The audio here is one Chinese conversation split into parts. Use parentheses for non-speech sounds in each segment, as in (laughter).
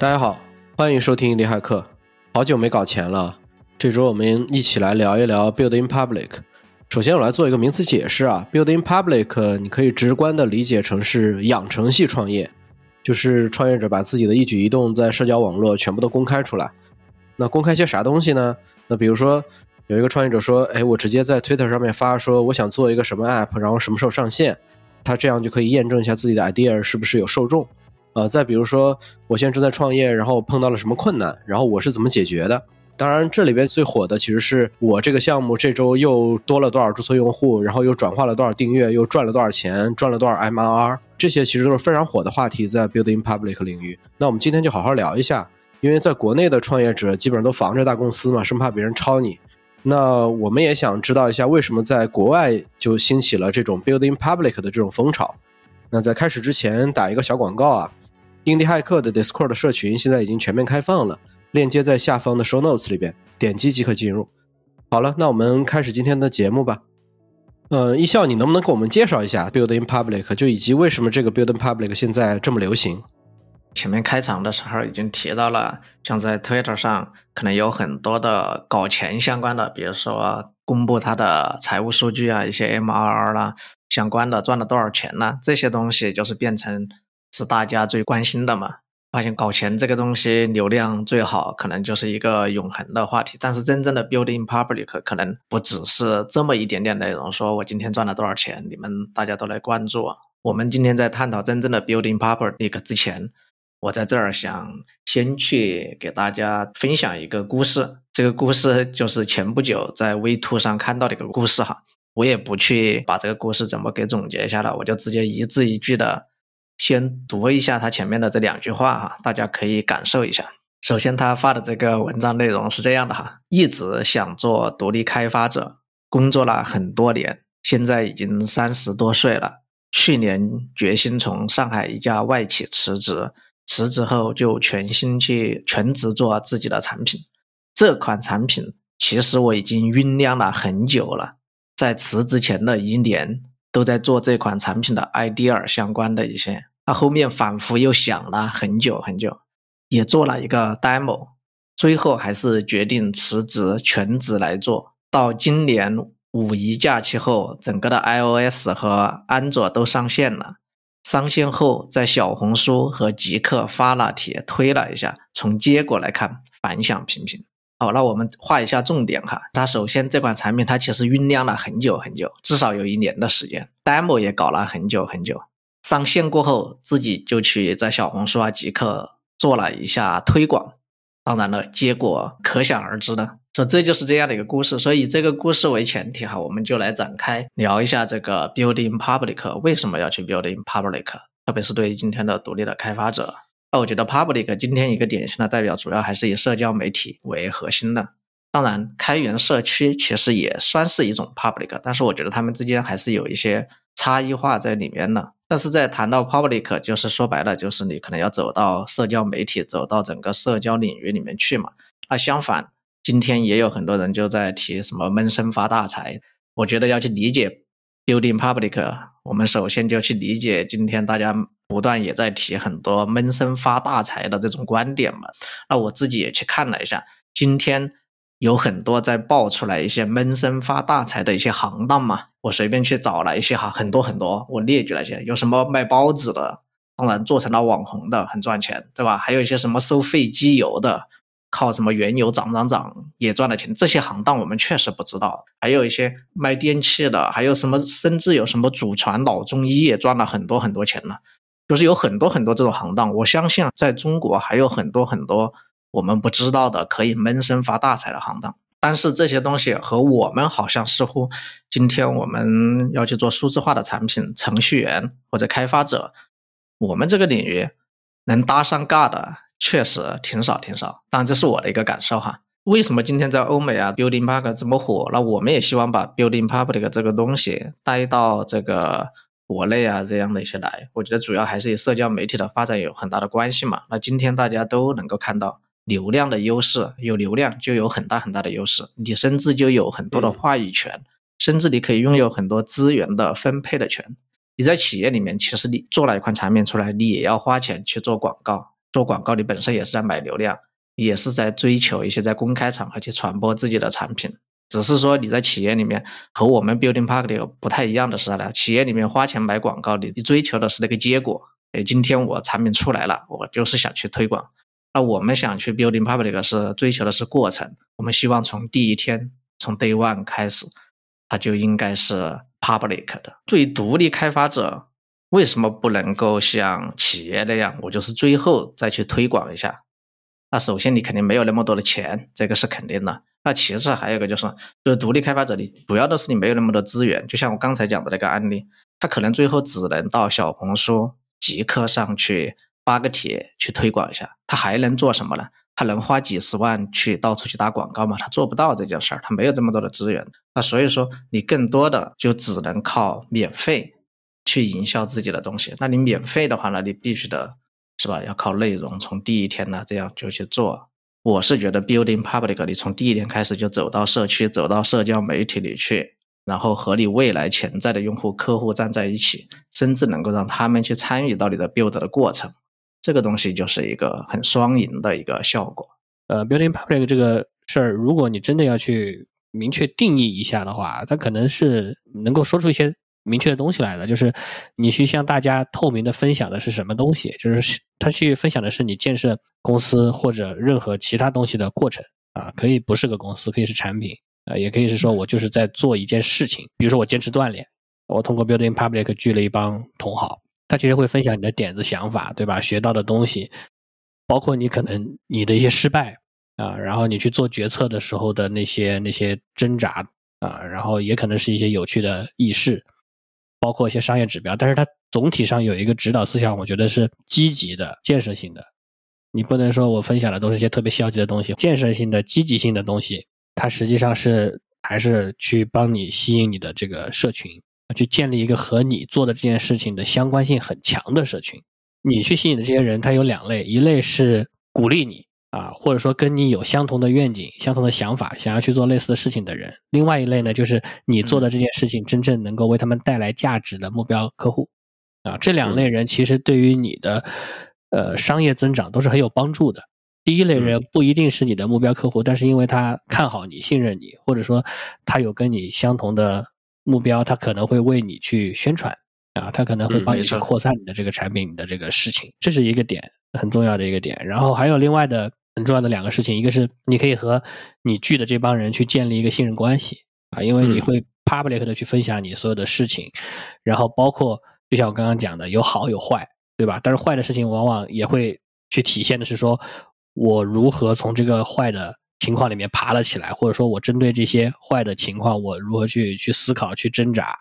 大家好，欢迎收听硬骇客。好久没搞钱了，这周我们一起来聊一聊 Build in Public。首先，我来做一个名词解释啊，Build in Public，你可以直观的理解成是养成系创业，就是创业者把自己的一举一动在社交网络全部都公开出来。那公开些啥东西呢？那比如说，有一个创业者说，哎，我直接在 Twitter 上面发说，我想做一个什么 App，然后什么时候上线，他这样就可以验证一下自己的 idea 是不是有受众。呃，再比如说，我现在正在创业，然后碰到了什么困难，然后我是怎么解决的？当然，这里边最火的其实是我这个项目这周又多了多少注册用户，然后又转化了多少订阅，又赚了多少钱，赚了多少 MRR，这些其实都是非常火的话题，在 Building Public 领域。那我们今天就好好聊一下。因为在国内的创业者基本上都防着大公司嘛，生怕别人抄你。那我们也想知道一下，为什么在国外就兴起了这种 building public 的这种风潮？那在开始之前打一个小广告啊，印地骇客的 Discord 社群现在已经全面开放了，链接在下方的 Show Notes 里边，点击即可进入。好了，那我们开始今天的节目吧。呃，一笑，你能不能给我们介绍一下 building public，就以及为什么这个 building public 现在这么流行？前面开场的时候已经提到了，像在 Twitter 上可能有很多的搞钱相关的，比如说公布他的财务数据啊，一些 MRR 啦相关的赚了多少钱呢？这些东西就是变成是大家最关心的嘛。发现搞钱这个东西流量最好，可能就是一个永恒的话题。但是真正的 building public 可能不只是这么一点点内容，说我今天赚了多少钱，你们大家都来关注。我们今天在探讨真正的 building public 之前。我在这儿想先去给大家分享一个故事，这个故事就是前不久在 V Two 上看到的一个故事哈。我也不去把这个故事怎么给总结一下了，我就直接一字一句的先读一下他前面的这两句话哈，大家可以感受一下。首先，他发的这个文章内容是这样的哈：一直想做独立开发者，工作了很多年，现在已经三十多岁了。去年决心从上海一家外企辞职。辞职后就全心去全职做自己的产品。这款产品其实我已经酝酿了很久了，在辞职前的一年都在做这款产品的 idea 相关的一些。他后面反复又想了很久很久，也做了一个 demo，最后还是决定辞职全职来做到今年五一假期后，整个的 iOS 和安卓都上线了。上线后，在小红书和极客发了帖推了一下，从结果来看，反响平平。好，那我们画一下重点哈。它首先这款产品它其实酝酿了很久很久，至少有一年的时间，demo 也搞了很久很久。上线过后，自己就去在小红书啊、极客做了一下推广。当然了，结果可想而知的。说这就是这样的一个故事，所以以这个故事为前提哈，我们就来展开聊一下这个 building public 为什么要去 building public，特别是对于今天的独立的开发者。那我觉得 public 今天一个典型的代表，主要还是以社交媒体为核心的。当然，开源社区其实也算是一种 public，但是我觉得他们之间还是有一些差异化在里面呢。但是在谈到 public，就是说白了，就是你可能要走到社交媒体，走到整个社交领域里面去嘛。那相反，今天也有很多人就在提什么闷声发大财。我觉得要去理解 building public，我们首先就要去理解今天大家不断也在提很多闷声发大财的这种观点嘛。那我自己也去看了一下，今天。有很多在爆出来一些闷声发大财的一些行当嘛，我随便去找了一些哈，很多很多，我列举了一些，有什么卖包子的，当然做成了网红的很赚钱，对吧？还有一些什么收废机油的，靠什么原油涨涨涨也赚了钱，这些行当我们确实不知道。还有一些卖电器的，还有什么甚至有什么祖传老中医也赚了很多很多钱呢，就是有很多很多这种行当，我相信啊在中国还有很多很多。我们不知道的可以闷声发大财的行当，但是这些东西和我们好像似乎，今天我们要去做数字化的产品，程序员或者开发者，我们这个领域能搭上尬的确实挺少挺少。当然这是我的一个感受哈。为什么今天在欧美啊，building public 这么火？那我们也希望把 building public 这个东西带到这个国内啊这样的一些来。我觉得主要还是与社交媒体的发展有很大的关系嘛。那今天大家都能够看到。流量的优势，有流量就有很大很大的优势，你甚至就有很多的话语权，甚至你可以拥有很多资源的分配的权。你在企业里面，其实你做了一款产品出来，你也要花钱去做广告，做广告，你本身也是在买流量，也是在追求一些在公开场合去传播自己的产品。只是说你在企业里面和我们 Building Park 里不太一样的是啥呢？企业里面花钱买广告，你你追求的是那个结果。哎，今天我产品出来了，我就是想去推广。那我们想去 Building Public 是追求的是过程，我们希望从第一天从 Day One 开始，它就应该是 Public 的。对于独立开发者，为什么不能够像企业那样，我就是最后再去推广一下？那首先你肯定没有那么多的钱，这个是肯定的。那其次还有一个就是，就是独立开发者，你主要的是你没有那么多资源。就像我刚才讲的那个案例，他可能最后只能到小红书、极客上去发个帖去推广一下，他还能做什么呢？他能花几十万去到处去打广告吗？他做不到这件事儿，他没有这么多的资源。那所以说，你更多的就只能靠免费去营销自己的东西。那你免费的话呢，你必须得。是吧？要靠内容，从第一天呢这样就去做。我是觉得 building public，你从第一天开始就走到社区，走到社交媒体里去，然后和你未来潜在的用户客户站在一起，甚至能够让他们去参与到你的 build 的过程，这个东西就是一个很双赢的一个效果。呃，building public 这个事儿，如果你真的要去明确定义一下的话，它可能是能够说出一些。明确的东西来的，就是你去向大家透明的分享的是什么东西，就是他去分享的是你建设公司或者任何其他东西的过程啊，可以不是个公司，可以是产品啊，也可以是说我就是在做一件事情，比如说我坚持锻炼，我通过 Building Public 聚了一帮同好，他其实会分享你的点子想法，对吧？学到的东西，包括你可能你的一些失败啊，然后你去做决策的时候的那些那些挣扎啊，然后也可能是一些有趣的轶事。包括一些商业指标，但是它总体上有一个指导思想，我觉得是积极的、建设性的。你不能说我分享的都是一些特别消极的东西，建设性的、积极性的东西，它实际上是还是去帮你吸引你的这个社群，去建立一个和你做的这件事情的相关性很强的社群。你去吸引的这些人，他有两类，一类是鼓励你。啊，或者说跟你有相同的愿景、相同的想法，想要去做类似的事情的人；另外一类呢，就是你做的这件事情真正能够为他们带来价值的目标客户。啊，这两类人其实对于你的呃商业增长都是很有帮助的。第一类人不一定是你的目标客户，但是因为他看好你、信任你，或者说他有跟你相同的目标，他可能会为你去宣传啊，他可能会帮你去扩散你的这个产品的这个事情，这是一个点很重要的一个点。然后还有另外的。很重要的两个事情，一个是你可以和你聚的这帮人去建立一个信任关系啊，因为你会 public 的去分享你所有的事情，然后包括就像我刚刚讲的，有好有坏，对吧？但是坏的事情往往也会去体现的是说，我如何从这个坏的情况里面爬了起来，或者说我针对这些坏的情况，我如何去去思考、去挣扎，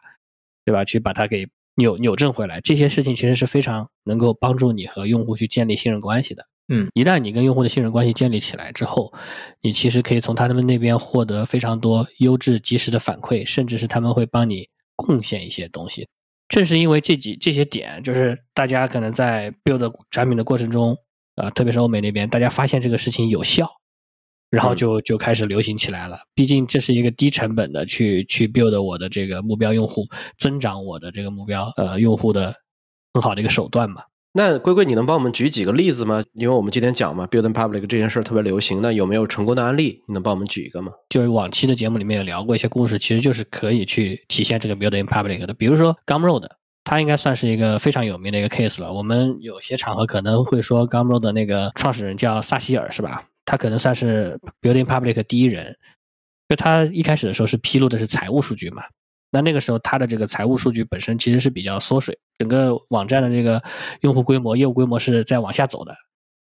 对吧？去把它给扭扭正回来，这些事情其实是非常能够帮助你和用户去建立信任关系的。嗯，一旦你跟用户的信任关系建立起来之后，你其实可以从他们那边获得非常多优质、及时的反馈，甚至是他们会帮你贡献一些东西。正是因为这几这些点，就是大家可能在 build 产品的过程中，啊，特别是欧美那边，大家发现这个事情有效，然后就就开始流行起来了。毕竟这是一个低成本的去去 build 我的这个目标用户，增长我的这个目标呃用户的很好的一个手段嘛。那龟龟，你能帮我们举几个例子吗？因为我们今天讲嘛，building public 这件事特别流行，那有没有成功的案例？你能帮我们举一个吗？就是往期的节目里面也聊过一些故事，其实就是可以去体现这个 building public 的。比如说 Gumroad，它应该算是一个非常有名的一个 case 了。我们有些场合可能会说 Gumroad 的那个创始人叫萨希尔，是吧？他可能算是 building public 第一人，就他一开始的时候是披露的是财务数据嘛。那那个时候，它的这个财务数据本身其实是比较缩水，整个网站的这个用户规模、业务规模是在往下走的。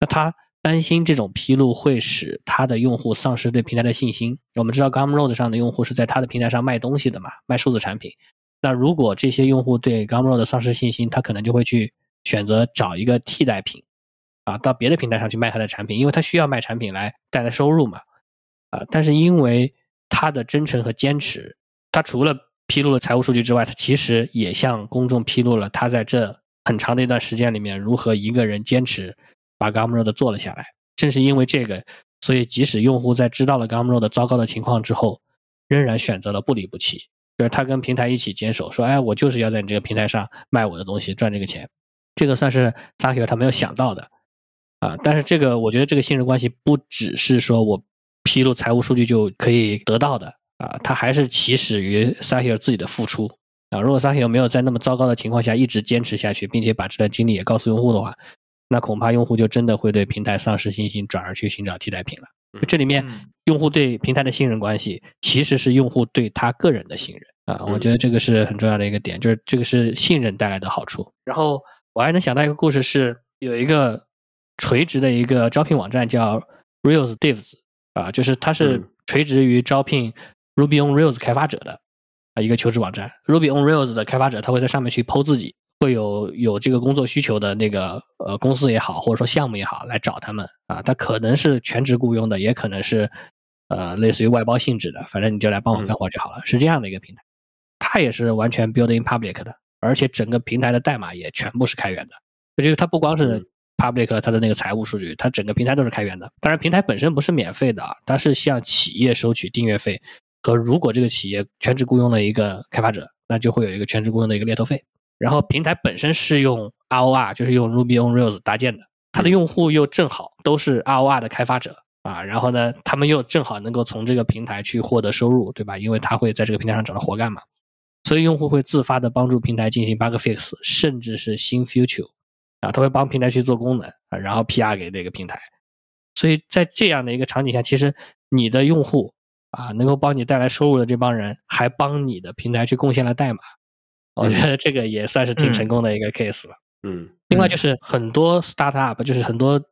那他担心这种披露会使他的用户丧失对平台的信心。我们知道，Gumroad 上的用户是在他的平台上卖东西的嘛，卖数字产品。那如果这些用户对 Gumroad 丧失信心，他可能就会去选择找一个替代品，啊，到别的平台上去卖他的产品，因为他需要卖产品来带来收入嘛，啊，但是因为他的真诚和坚持，他除了披露了财务数据之外，他其实也向公众披露了他在这很长的一段时间里面如何一个人坚持把 Gumroad 做了下来。正是因为这个，所以即使用户在知道了 Gumroad 糟糕的情况之后，仍然选择了不离不弃，就是他跟平台一起坚守，说：“哎，我就是要在你这个平台上卖我的东西，赚这个钱。”这个算是 s a k i 他没有想到的啊。但是这个我觉得这个信任关系不只是说我披露财务数据就可以得到的啊，它还是起始于 Sahir 自己的付出啊。如果 Sahir 没有在那么糟糕的情况下一直坚持下去，并且把这段经历也告诉用户的话，那恐怕用户就真的会对平台丧失信心，转而去寻找替代品了。这里面用户对平台的信任关系，其实是用户对他个人的信任啊。我觉得这个是很重要的一个点，就是这个是信任带来的好处。然后我还能想到一个故事，是有一个垂直的一个招聘网站叫 Rails Divs 啊，就是它是垂直于招聘 Ruby on Rails 开发者的啊一个求职网站。Ruby on Rails 的开发者他会在上面去剖自己。会有有这个工作需求的那个呃公司也好，或者说项目也好，来找他们啊。他可能是全职雇佣的，也可能是呃类似于外包性质的。反正你就来帮我干活就好了，是这样的一个平台。它也是完全 build in public 的，而且整个平台的代码也全部是开源的。就是它不光是 public 了，它的那个财务数据，它整个平台都是开源的。当然，平台本身不是免费的啊，它是向企业收取订阅费和如果这个企业全职雇佣了一个开发者，那就会有一个全职雇佣的一个猎头费。然后平台本身是用 ROR，就是用 Ruby on Rails 搭建的，它的用户又正好都是 ROR 的开发者啊，然后呢，他们又正好能够从这个平台去获得收入，对吧？因为他会在这个平台上找到活干嘛，所以用户会自发的帮助平台进行 bug fix，甚至是新 feature 啊，他会帮平台去做功能啊，然后 PR 给这个平台。所以在这样的一个场景下，其实你的用户啊，能够帮你带来收入的这帮人，还帮你的平台去贡献了代码。我觉得这个也算是挺成功的一个 case 了。嗯，另外就是很多 startup，就是很多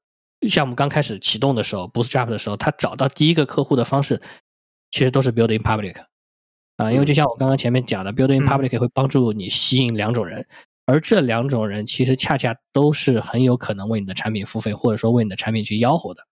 项目刚开始启动的时候，bootstrap 的时候，他找到第一个客户的方式，其实都是 building public 啊，因为就像我刚刚前面讲的，building public 会帮助你吸引两种人，而这两种人其实恰恰都是很有可能为你的产品付费，或者说为你的产品去吆喝的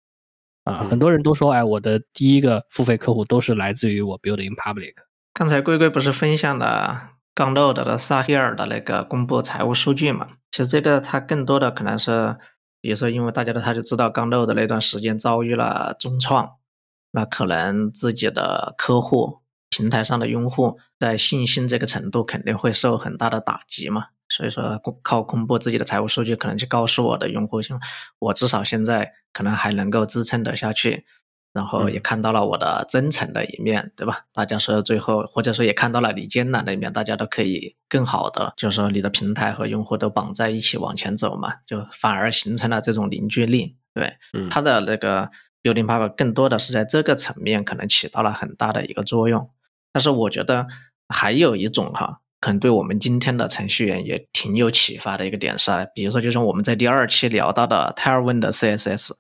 啊。很多人都说，哎，我的第一个付费客户都是来自于我 build in public。刚才龟龟不是分享了？刚 load 的萨希尔的那个公布财务数据嘛，其实这个它更多的可能是，比如说因为大家都他就知道刚 load 的那段时间遭遇了重创，那可能自己的客户平台上的用户在信心这个程度肯定会受很大的打击嘛，所以说靠公布自己的财务数据，可能去告诉我的用户，我至少现在可能还能够支撑得下去。然后也看到了我的真诚的一面，对吧？大家说最后，或者说也看到了你艰难的一面，大家都可以更好的，就是说你的平台和用户都绑在一起往前走嘛，就反而形成了这种凝聚力。对，它的那个 building power 更多的是在这个层面可能起到了很大的一个作用。但是我觉得还有一种哈，可能对我们今天的程序员也挺有启发的一个点是，比如说就像我们在第二期聊到的 Tailwind CSS。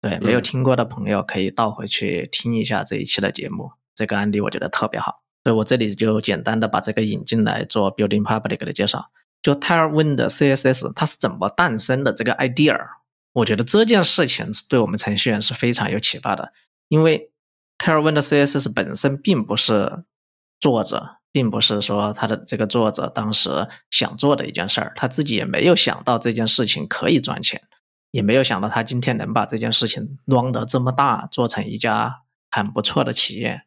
对，没有听过的朋友可以倒回去听一下这一期的节目，这个案例我觉得特别好，所以我这里就简单的把这个引进来做 building public 的介绍。就 Tailwind CSS 它是怎么诞生的这个 idea，我觉得这件事情对我们程序员是非常有启发的，因为 Tailwind CSS 本身并不是作者，并不是说他的这个作者当时想做的一件事儿，他自己也没有想到这件事情可以赚钱。也没有想到他今天能把这件事情弄得这么大，做成一家很不错的企业。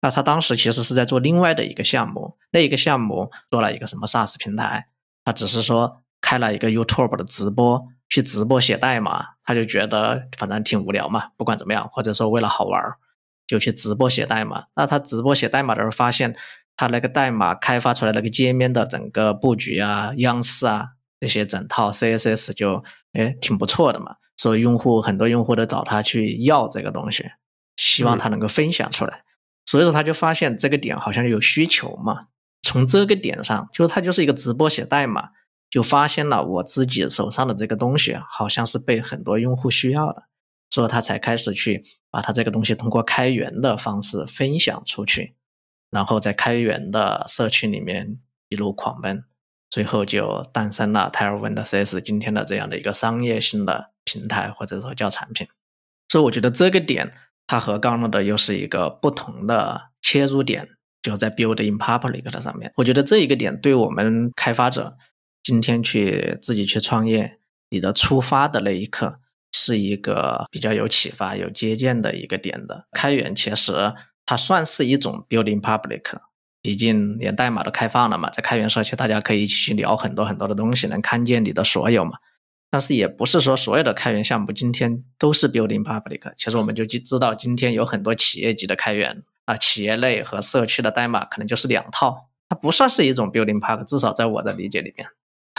那他当时其实是在做另外的一个项目，那一个项目做了一个什么 SaaS 平台，他只是说开了一个 YouTube 的直播，去直播写代码，他就觉得反正挺无聊嘛，不管怎么样，或者说为了好玩儿就去直播写代码。那他直播写代码的时候，发现他那个代码开发出来那个界面的整个布局啊、样式啊这些整套 CSS 就。哎，挺不错的嘛，所以用户很多用户都找他去要这个东西，希望他能够分享出来。所以说他就发现这个点好像有需求嘛，从这个点上，就是他就是一个直播写代码，就发现了我自己手上的这个东西好像是被很多用户需要的，所以他才开始去把他这个东西通过开源的方式分享出去，然后在开源的社区里面一路狂奔。最后就诞生了 Tailwind CS 今天的这样的一个商业性的平台或者说叫产品，所以我觉得这个点它和刚刚的又是一个不同的切入点，就在 Build in Public 的上面。我觉得这一个点对我们开发者今天去自己去创业，你的出发的那一刻是一个比较有启发、有借鉴的一个点的。开源其实它算是一种 building Public。毕竟连代码都开放了嘛，在开源社区，大家可以一起去聊很多很多的东西，能看见你的所有嘛。但是也不是说所有的开源项目今天都是 building public。其实我们就知道，今天有很多企业级的开源啊，企业类和社区的代码可能就是两套，它不算是一种 building public，至少在我的理解里面。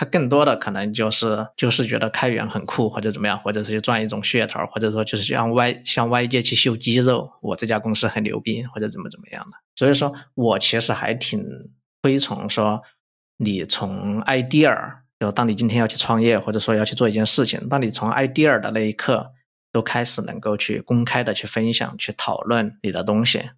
更多的可能就是就是觉得开源很酷或者怎么样，或者是去赚一种噱头，或者说就是向外向外界去秀肌肉，我这家公司很牛逼或者怎么怎么样的。所以说我其实还挺推崇说，你从 idea 就当你今天要去创业或者说要去做一件事情，当你从 idea 的那一刻都开始能够去公开的去分享、去讨论你的东西，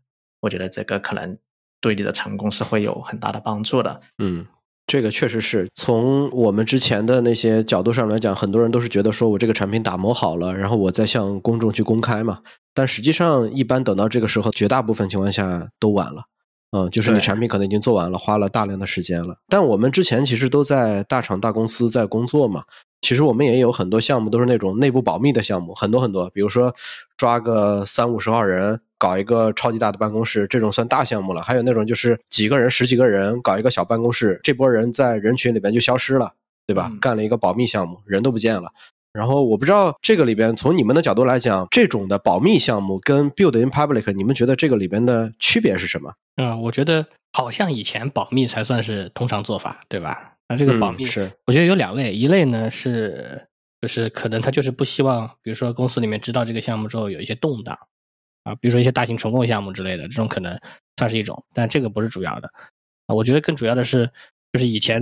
我觉得这个可能对你的成功是会有很大的帮助的。嗯。这个确实是从我们之前的那些角度上来讲，很多人都是觉得说我这个产品打磨好了，然后我再向公众去公开嘛。但实际上，一般等到这个时候，绝大部分情况下都晚了。嗯，就是你产品可能已经做完了，花了大量的时间了。但我们之前其实都在大厂大公司在工作嘛。其实我们也有很多项目都是那种内部保密的项目，很多很多。比如说抓个三五十号人搞一个超级大的办公室，这种算大项目了。还有那种就是几个人、十几个人搞一个小办公室，这波人在人群里边就消失了，对吧？干了一个保密项目，人都不见了。然后我不知道这个里边从你们的角度来讲，这种的保密项目跟 build in public，你们觉得这个里边的区别是什么？嗯，我觉得好像以前保密才算是通常做法，对吧？那这个保密是，我觉得有两类，一类呢是就是可能他就是不希望，比如说公司里面知道这个项目之后有一些动荡啊，比如说一些大型重构项目之类的，这种可能算是一种，但这个不是主要的啊。我觉得更主要的是，就是以前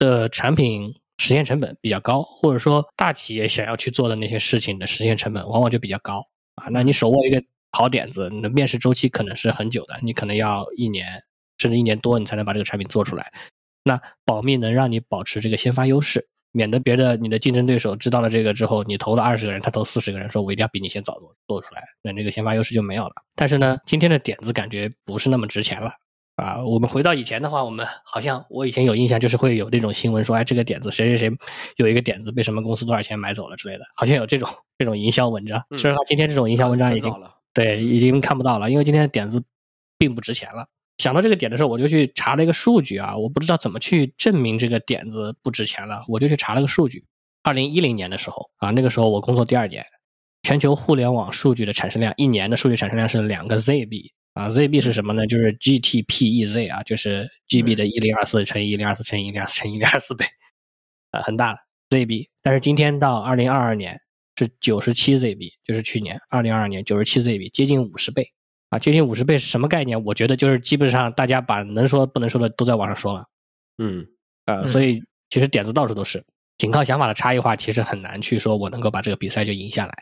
的产品实现成本比较高，或者说大企业想要去做的那些事情的实现成本往往就比较高啊。那你手握一个好点子，你的面试周期可能是很久的，你可能要一年甚至一年多，你才能把这个产品做出来。那保密能让你保持这个先发优势，免得别的你的竞争对手知道了这个之后，你投了二十个人，他投四十个人，说我一定要比你先早做做出来，那这个先发优势就没有了。但是呢，今天的点子感觉不是那么值钱了啊。我们回到以前的话，我们好像我以前有印象，就是会有那种新闻说，哎，这个点子谁谁谁有一个点子被什么公司多少钱买走了之类的，好像有这种这种营销文章。虽然说今天这种营销文章已经对已经看不到了，因为今天的点子并不值钱了。想到这个点的时候，我就去查了一个数据啊，我不知道怎么去证明这个点子不值钱了，我就去查了个数据。二零一零年的时候啊，那个时候我工作第二年，全球互联网数据的产生量一年的数据产生量是两个 ZB 啊，ZB 是什么呢？就是 GTPEZ 啊，就是 GB 的一零二四乘以一零二四乘以一零二四乘以一零二四倍，啊，很大的 ZB。但是今天到二零二二年是九十七 ZB，就是去年二零二二年九十七 ZB，接近五十倍。啊，接近五十倍是什么概念？我觉得就是基本上大家把能说不能说的都在网上说了。嗯，呃，所以其实点子到处都是，仅靠想法的差异化，其实很难去说我能够把这个比赛就赢下来。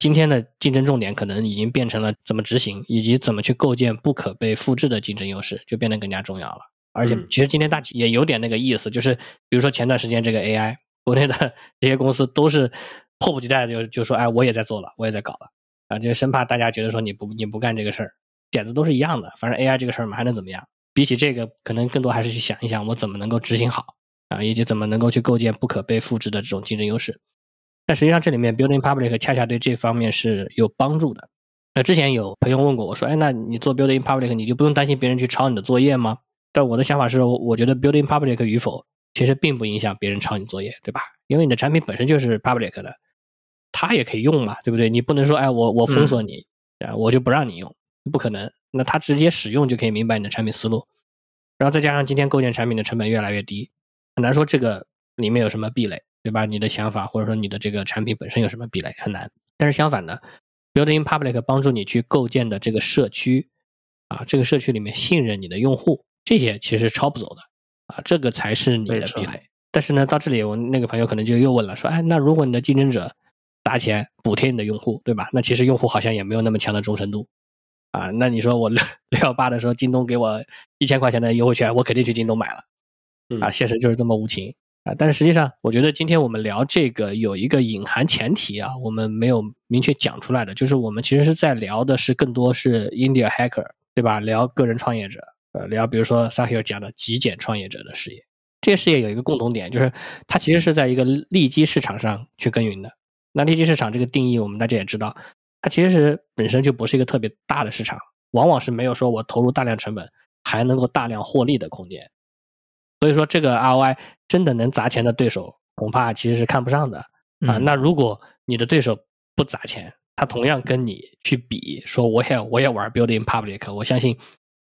今天的竞争重点可能已经变成了怎么执行，以及怎么去构建不可被复制的竞争优势，就变得更加重要了。而且，其实今天大体也有点那个意思，就是比如说前段时间这个 AI，国内的这些公司都是迫不及待的就就说，哎，我也在做了，我也在搞了，啊，就生怕大家觉得说你不你不干这个事儿。点子都是一样的，反正 AI 这个事儿嘛，还能怎么样？比起这个，可能更多还是去想一想，我怎么能够执行好啊，以及怎么能够去构建不可被复制的这种竞争优势。但实际上，这里面 Building Public 恰恰对这方面是有帮助的。那之前有朋友问过我说：“哎，那你做 Building Public，你就不用担心别人去抄你的作业吗？”但我的想法是，我觉得 Building Public 与否，其实并不影响别人抄你作业，对吧？因为你的产品本身就是 Public 的，他也可以用嘛，对不对？你不能说，哎，我我封锁你啊，我就不让你用。不可能，那他直接使用就可以明白你的产品思路，然后再加上今天构建产品的成本越来越低，很难说这个里面有什么壁垒，对吧？你的想法或者说你的这个产品本身有什么壁垒，很难。但是相反的，Building Public 帮助你去构建的这个社区，啊，这个社区里面信任你的用户，这些其实抄不走的，啊，这个才是你的壁垒。但是呢，到这里我那个朋友可能就又问了，说，哎，那如果你的竞争者砸钱补贴你的用户，对吧？那其实用户好像也没有那么强的忠诚度。啊，那你说我六六幺八的时候，京东给我一千块钱的优惠券，我肯定去京东买了。啊，现实就是这么无情啊！但是实际上，我觉得今天我们聊这个有一个隐含前提啊，我们没有明确讲出来的，就是我们其实是在聊的是更多是 India Hacker，对吧？聊个人创业者，呃，聊比如说 s a h i r 讲的极简创业者的事业，这些事业有一个共同点，就是它其实是在一个利基市场上去耕耘的。那利基市场这个定义，我们大家也知道。它其实是本身就不是一个特别大的市场，往往是没有说我投入大量成本还能够大量获利的空间。所以说，这个 ROI 真的能砸钱的对手，恐怕其实是看不上的啊。嗯那如果你的对手不砸钱，他同样跟你去比，说我也我也玩 Building Public，我相信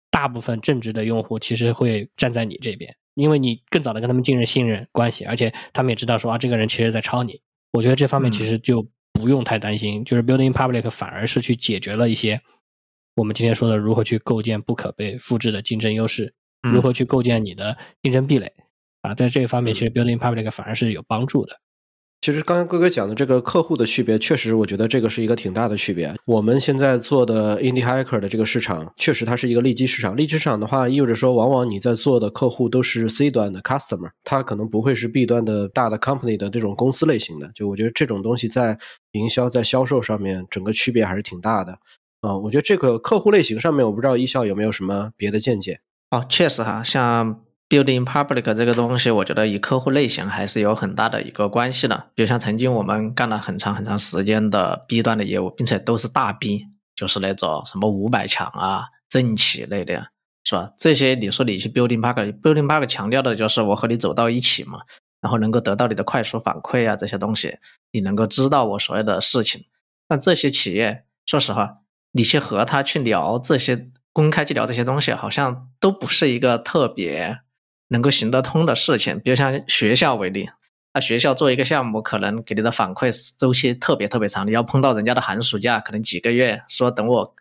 大部分正直的用户其实会站在你这边，因为你更早的跟他们建立信任关系，而且他们也知道说啊，这个人其实在抄你。我觉得这方面其嗯实就不用太担心，就是 Building Public 反而是去解决了一些我们今天说的如何去构建不可被复制的竞争优势，如嗯何去构建你的竞争壁垒啊，在这一方面，其实 Building Public 反而是有帮助的。其实刚刚哥哥讲的这个客户的区别，确实我觉得这个是一个挺大的区别。我们现在做的 Indie Hacker 的这个市场，确实它是一个利基市场。利基市场的话，意味着说，往往你在做的客户都是 C 端的 customer，它可能不会是 B 端的大的 company 的这种公司类型的。就我觉得这种东西在营销、在销售上面，整个区别还是挺大的。啊、我觉得这个客户类型上面，我不知道一笑有没有什么别的见解。哦，确实哈，像 building public 这个东西，我觉得与客户类型还是有很大的一个关系的。比如像曾经我们干了很长很长时间的 B 端的业务，并且都是大 B，就是那种什么五百强啊、政企类的，是吧？这些你说你去 building public，building public 强调的就是我和你走到一起嘛，然后能够得到你的快速反馈啊，这些东西，你能够知道我所有的事情。但这些企业，说实话，你去和他去聊这些，公开去聊这些东西，好像都不是一个特别能够行得通的事情。比如像学校为例，那学校做一个项目，可能给你的反馈周期特别特别长，你要碰到人家的寒暑假，可能几个月，说等我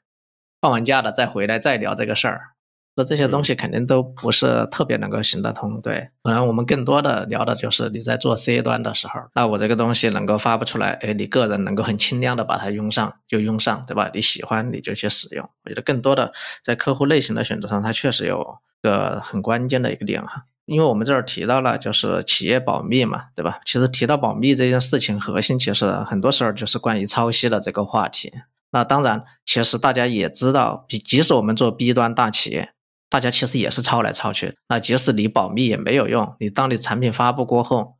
放完假了再回来再聊这个事儿。说这些东西肯定都不是特别能够行得通，对，可能我们更多的聊的就是你在做 C 端的时候，那我这个东西能够发布出来，哎，你个人能够很轻量的把它用上就用上，对吧？你喜欢你就去使用。我觉得更多的在客户类型的选择上，它确实有个很关键的一个点哈，因为我们这儿提到了就是企业保密嘛，对吧？其实提到保密这件事情，核心其实很多时候就是关于抄袭的这个话题。那当然，其实大家也知道，比即使我们做 B 端大企业。大家其实也是抄来抄去，那即使你保密也没有用。你当你产品发布过后，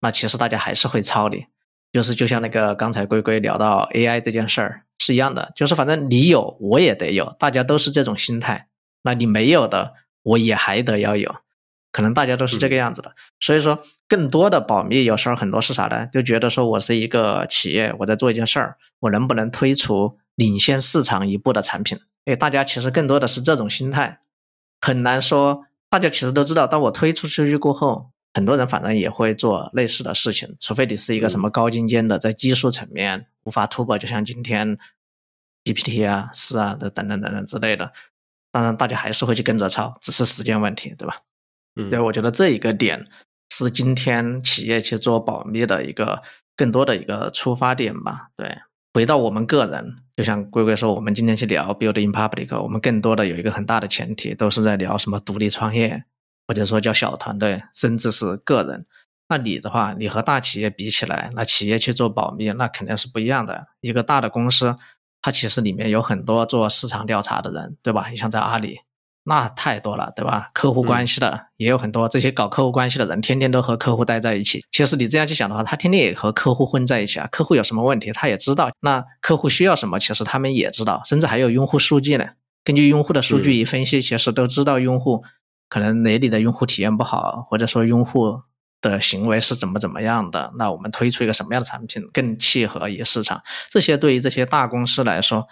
那其实大家还是会抄你。就是就像那个刚才龟龟聊到 AI 这件事儿是一样的，就是反正你有我也得有，大家都是这种心态。那你没有的我也还得要有，可能大家都是这个样子的。所以说，更多的保密有时候很多是啥呢？就觉得说我是一个企业，我在做一件事儿，我能不能推出领先市场一步的产品？哎，大家其实更多的是这种心态。很难说，大家其实都知道，当我推出去过后，很多人反正也会做类似的事情，除非你是一个什么高精尖的，在技术层面无法突破，就像今天 GPT 啊、四啊的等等等等之类的，当然大家还是会去跟着抄，只是时间问题，对吧？嗯对，我觉得这一个点是今天企业去做保密的一个更多的一个出发点吧。对，回到我们个人，就像龟龟说，我们今天去聊 build in public，我们更多的有一个很大的前提，都是在聊什么独立创业，或者说叫小团队，甚至是个人。那你的话，你和大企业比起来，那企业去做保密，那肯定是不一样的。一个大的公司，它其实里面有很多做市场调查的人，对吧？你像在阿里，那太多了，对吧？客户关系的、也有很多，这些搞客户关系的人，天天都和客户待在一起。其实你这样去想的话，他天天也和客户混在一起啊。客户有什么问题，他也知道；那客户需要什么，其实他们也知道，甚至还有用户数据呢。根据用户的数据一分析，其实都知道用户可能哪里的用户体验不好，或者说用户的行为是怎么怎么样的。那我们推出一个什么样的产品更契合于市场？这些对于这些大公司来说，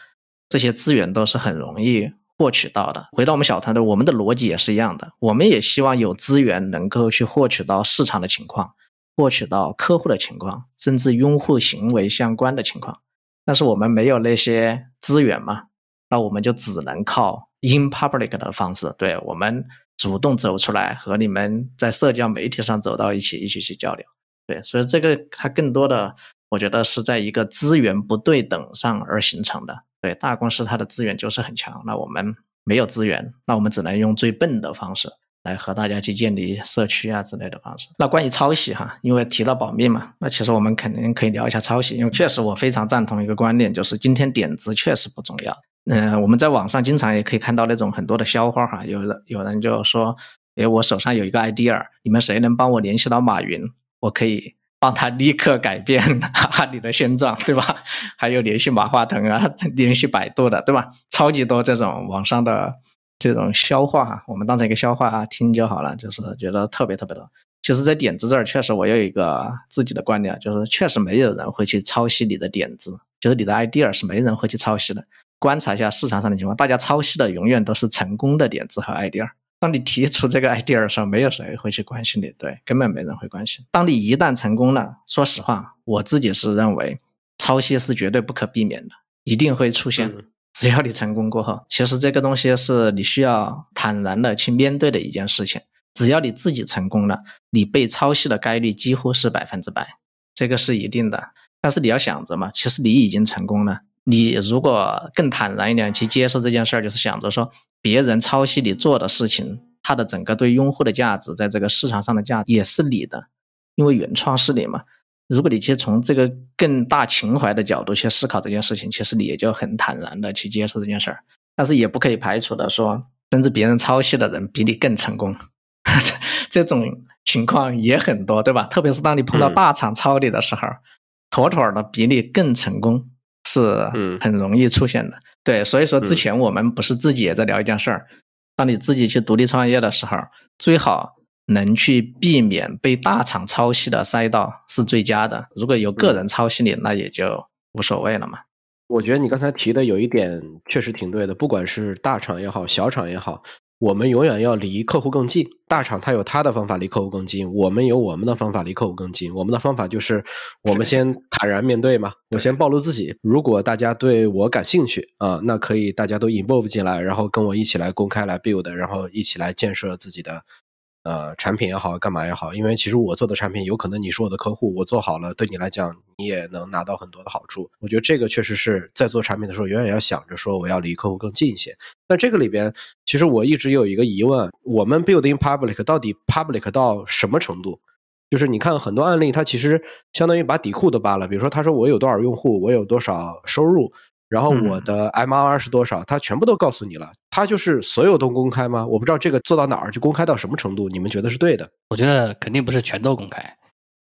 这些资源都是很容易。获取到的，回到我们小团队，我们的逻辑也是一样的。我们也希望有资源能够去获取到市场的情况，获取到客户的情况，甚至用户行为相关的情况。但是我们没有那些资源嘛，那我们就只能靠 in public 的方式，对我们主动走出来，和你们在社交媒体上走到一起，一起去交流。对，所以这个它更多的，我觉得是在一个资源不对等上而形成的。对，大公司它的资源就是很强，那我们没有资源，那我们只能用最笨的方式来和大家去建立社区啊之类的方式。那关于抄袭哈，因为提到保密嘛，那其实我们肯定可以聊一下抄袭，因为确实我非常赞同一个观念，就是今天点子确实不重要。嗯、我们在网上经常也可以看到那种很多的笑话哈，有人有人就说，诶，我手上有一个 idea，你们谁能帮我联系到马云，我可以。帮他立刻改变哈哈你的现状，对吧？(laughs) 还有联系马化腾啊，(laughs) 联系百度的，对吧？超级多这种网上的这种笑话，我们当成一个消化啊听就好了，就是觉得特别特别多。其实，在点子这儿，确实我有一个自己的观点，就是确实没有人会去抄袭你的点子，就是你的 idea 是没人会去抄袭的。观察一下市场上的情况，大家抄袭的永远都是成功的点子和 idea。当你提出这个 idea 的时候，没有谁会去关心你，对，根本没人会关心。当你一旦成功了，说实话，我自己是认为抄袭是绝对不可避免的，一定会出现。只要你成功过后，其实这个东西是你需要坦然的去面对的一件事情。只要你自己成功了，你被抄袭的概率几乎是百分之百，这个是一定的。但是你要想着嘛，其实你已经成功了。你如果更坦然一点去接受这件事儿，就是想着说。别人抄袭你做的事情，它的整个对用户的价值，在这个市场上的价值也是你的，因为原创是你嘛。如果你去从这个更大情怀的角度去思考这件事情，其实你也就很坦然的去接受这件事儿。但是也不可以排除的说，甚至别人抄袭的人比你更成功，(laughs) 这种情况也很多，对吧？特别是当你碰到大厂抄你的时候，妥妥的比你更成功。是很容易出现的，对，所以说之前我们不是自己也在聊一件事儿，当你自己去独立创业的时候，最好能去避免被大厂抄袭的赛道是最佳的。如果有个人抄袭你，那也就无所谓了嘛。我觉得你刚才提的有一点确实挺对的，不管是大厂也好，小厂也好。我们永远要离客户更近。大厂它有它的方法离客户更近，我们有我们的方法离客户更近。我们的方法就是，我们先坦然面对嘛，我先暴露自己。如果大家对我感兴趣啊，那可以大家都 involve 进来，然后跟我一起来公开来 build，然后一起来建设自己的。呃，产品也好，干嘛也好，因为其实我做的产品，有可能你是我的客户，我做好了，对你来讲，你也能拿到很多的好处。我觉得这个确实是在做产品的时候，永远要想着说我要离客户更近一些。那这个里边，其实我一直有一个疑问：我们 building public 到底 public 到什么程度？就是你看很多案例，它其实相当于把底库都扒了。比如说，他说我有多少用户，我有多少收入。然后我的 MRR 是多少？他全部都告诉你了。他就是所有都公开吗？我不知道这个做到哪儿就公开到什么程度？你们觉得是对的？我觉得肯定不是全都公开。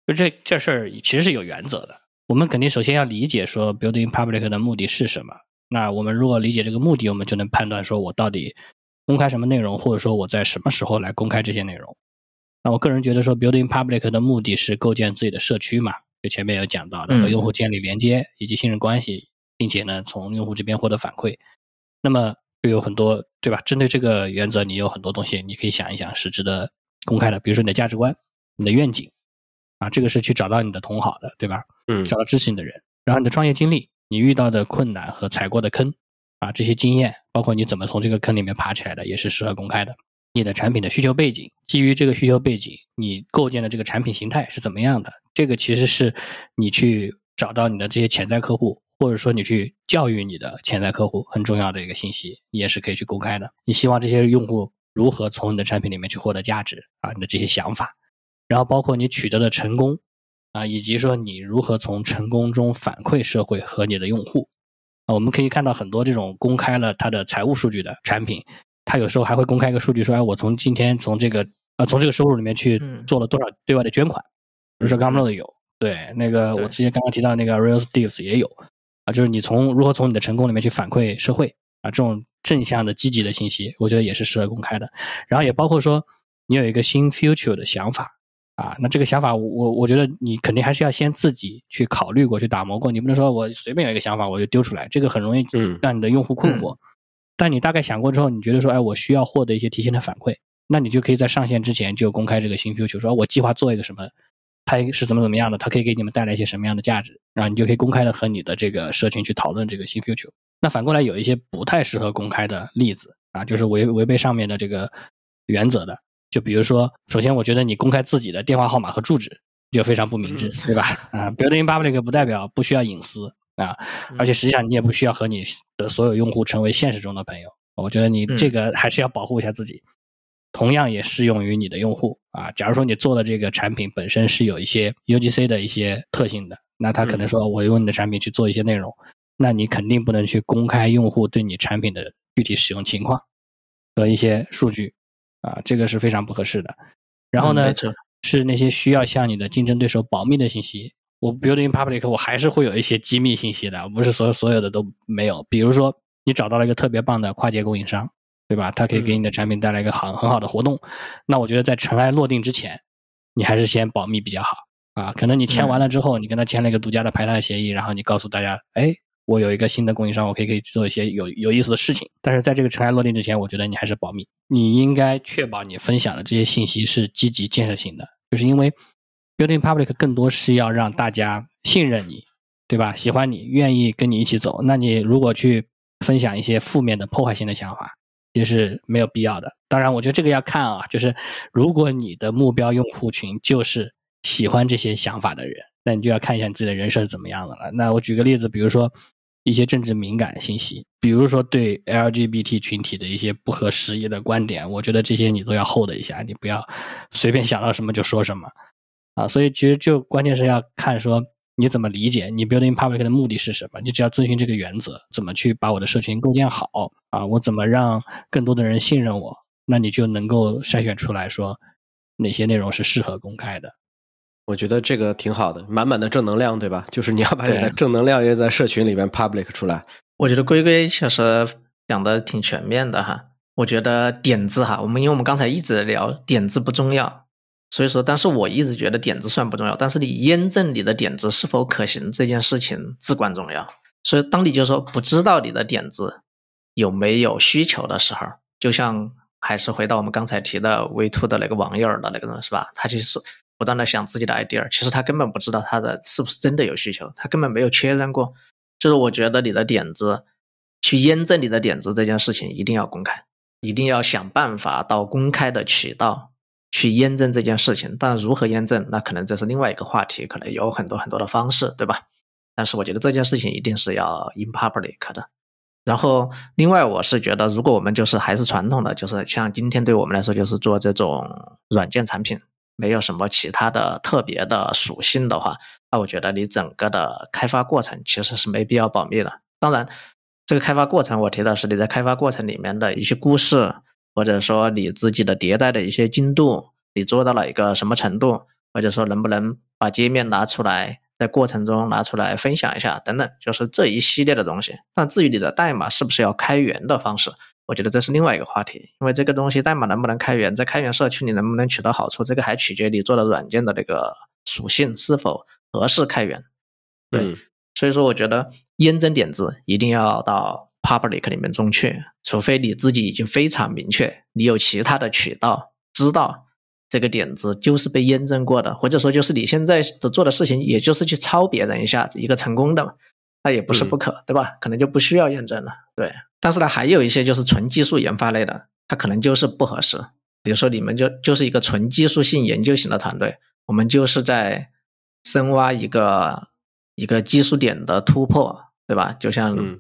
就这这事儿其实是有原则的。我们肯定首先要理解说 building public 的目的是什么。那我们如果理解这个目的，我们就能判断说我到底公开什么内容，或者说我在什么时候来公开这些内容。那我个人觉得说 building public 的目的是构建自己的社区嘛，就前面有讲到的和用户建立连接以及信任关系。并且呢，从用户这边获得反馈，那么就有很多，对吧？针对这个原则，你有很多东西，你可以想一想是值得公开的。比如说你的价值观、你的愿景，啊，这个是去找到你的同好的，对吧？嗯，找到支持你的人。然后你的创业经历，你遇到的困难和踩过的坑，啊，这些经验，包括你怎么从这个坑里面爬起来的，也是适合公开的。你的产品的需求背景，基于这个需求背景，你构建的这个产品形态是怎么样的？这个其实是你去找到你的这些潜在客户。或者说你去教育你的潜在客户很重要的一个信息，你也是可以去公开的。你希望这些用户如何从你的产品里面去获得价值啊？你的这些想法，然后包括你取得的成功啊，以及说你如何从成功中反馈社会和你的用户啊。我们可以看到很多这种公开了它的财务数据的产品，它有时候还会公开一个数据说，哎，我从今天从这个啊从这个收入里面去做了多少对外的捐款。比如说 Gumroad 有，对那个我之前刚刚提到那个 Real Steves 也有。啊，就是你从如何从你的成功里面去反馈社会啊，这种正向的、积极的信息，我觉得也是适合公开的。然后也包括说，你有一个新 future 的想法啊，那这个想法，我我觉得你肯定还是要先自己去考虑过去打磨过，你不能说我随便有一个想法我就丢出来，这个很容易让你的用户困惑。但你大概想过之后，你觉得说，哎，我需要获得一些提前的反馈，那你就可以在上线之前就公开这个新 future，说我计划做一个什么。它是怎么怎么样的？它可以给你们带来一些什么样的价值？然后你就可以公开的和你的这个社群去讨论这个新 future。那反过来有一些不太适合公开的例子啊，就是违违背上面的这个原则的。就比如说，首先我觉得你公开自己的电话号码和住址就非常不明智，对吧？(laughs) 啊，building public 不代表不需要隐私啊，而且实际上你也不需要和你的所有用户成为现实中的朋友。我觉得你这个还是要保护一下自己。同样也适用于你的用户啊。假如说你做的这个产品本身是有一些 UGC 的一些特性的，那他可能说我用你的产品去做一些内容，那你肯定不能去公开用户对你产品的具体使用情况和一些数据啊，这个是非常不合适的。然后呢，是那些需要向你的竞争对手保密的信息。我 building public，我还是会有一些机密信息的，不是所有所有的都没有。比如说，你找到了一个特别棒的跨界供应商。对吧？它可以给你的产品带来一个很很好的活动。那我觉得在尘埃落定之前，你还是先保密比较好啊。可能你签完了之后，你跟他签了一个独家的排他协议，然后你告诉大家，哎，我有一个新的供应商，我可以可以做一些有有意思的事情。但是在这个尘埃落定之前，我觉得你还是保密。你应该确保你分享的这些信息是积极建设性的，就是因为 building public 更多是要让大家信任你，对吧？喜欢你，愿意跟你一起走。那你如果去分享一些负面的破坏性的想法，也是没有必要的。当然，我觉得这个要看啊，就是如果你的目标用户群就是喜欢这些想法的人，那你就要看一下你自己的人设是怎么样的了。那我举个例子，比如说一些政治敏感信息，比如说对 LGBT 群体的一些不合时宜的观点，我觉得这些你都要 hold 一下，你不要随便想到什么就说什么啊。所以其实就关键是要看说。你怎么理解你 building public 的目的是什么？你只要遵循这个原则，怎么去把我的社群构建好啊？我怎么让更多的人信任我？那你就能够筛选出来说哪些内容是适合公开的。我觉得这个挺好的，满满的正能量，对吧？(laughs) 就是你要把你的正能量也在社群里面 public 出来。我觉得龟龟确实讲的挺全面的哈。我觉得点子哈，我们因为我们刚才一直聊点子不重要。所以说，但是我一直觉得点子算不重要，但是你验证你的点子是否可行这件事情至关重要。所以，当你就说不知道你的点子有没有需求的时候，就像还是回到我们刚才提的 V two 的那个网友的那个人是吧？他其实不断的想自己的 idea，其实他根本不知道他的是不是真的有需求，他根本没有确认过。就是我觉得你的点子去验证你的点子这件事情一定要公开，一定要想办法到公开的渠道。去验证这件事情，但如何验证，那可能这是另外一个话题，可能有很多很多的方式，对吧？但是我觉得这件事情一定是要 in public 的。然后，另外我是觉得，如果我们就是还是传统的，就是像今天对我们来说，就是做这种软件产品，没有什么其他的特别的属性的话，那我觉得你整个的开发过程其实是没必要保密的。当然，这个开发过程我提的是你在开发过程里面的一些故事。或者说你自己的迭代的一些进度，你做到了一个什么程度？或者说能不能把界面拿出来，在过程中拿出来分享一下，等等，就是这一系列的东西。那至于你的代码是不是要开源的方式，我觉得这是另外一个话题。因为这个东西代码能不能开源，在开源社区里能不能取得好处，这个还取决于你做的软件的那个属性是否合适开源。对，所以说我觉得验证点子一定要到。Public 里面中去，除非你自己已经非常明确，你有其他的渠道知道这个点子就是被验证过的，或者说就是你现在的做的事情，也就是去抄别人一下一个成功的，那也不是不可，对吧？可能就不需要验证了。对，但是呢，还有一些就是纯技术研发类的，它可能就是不合适。比如说你们就就是一个纯技术性研究型的团队，我们就是在深挖一个一个技术点的突破，对吧？就像。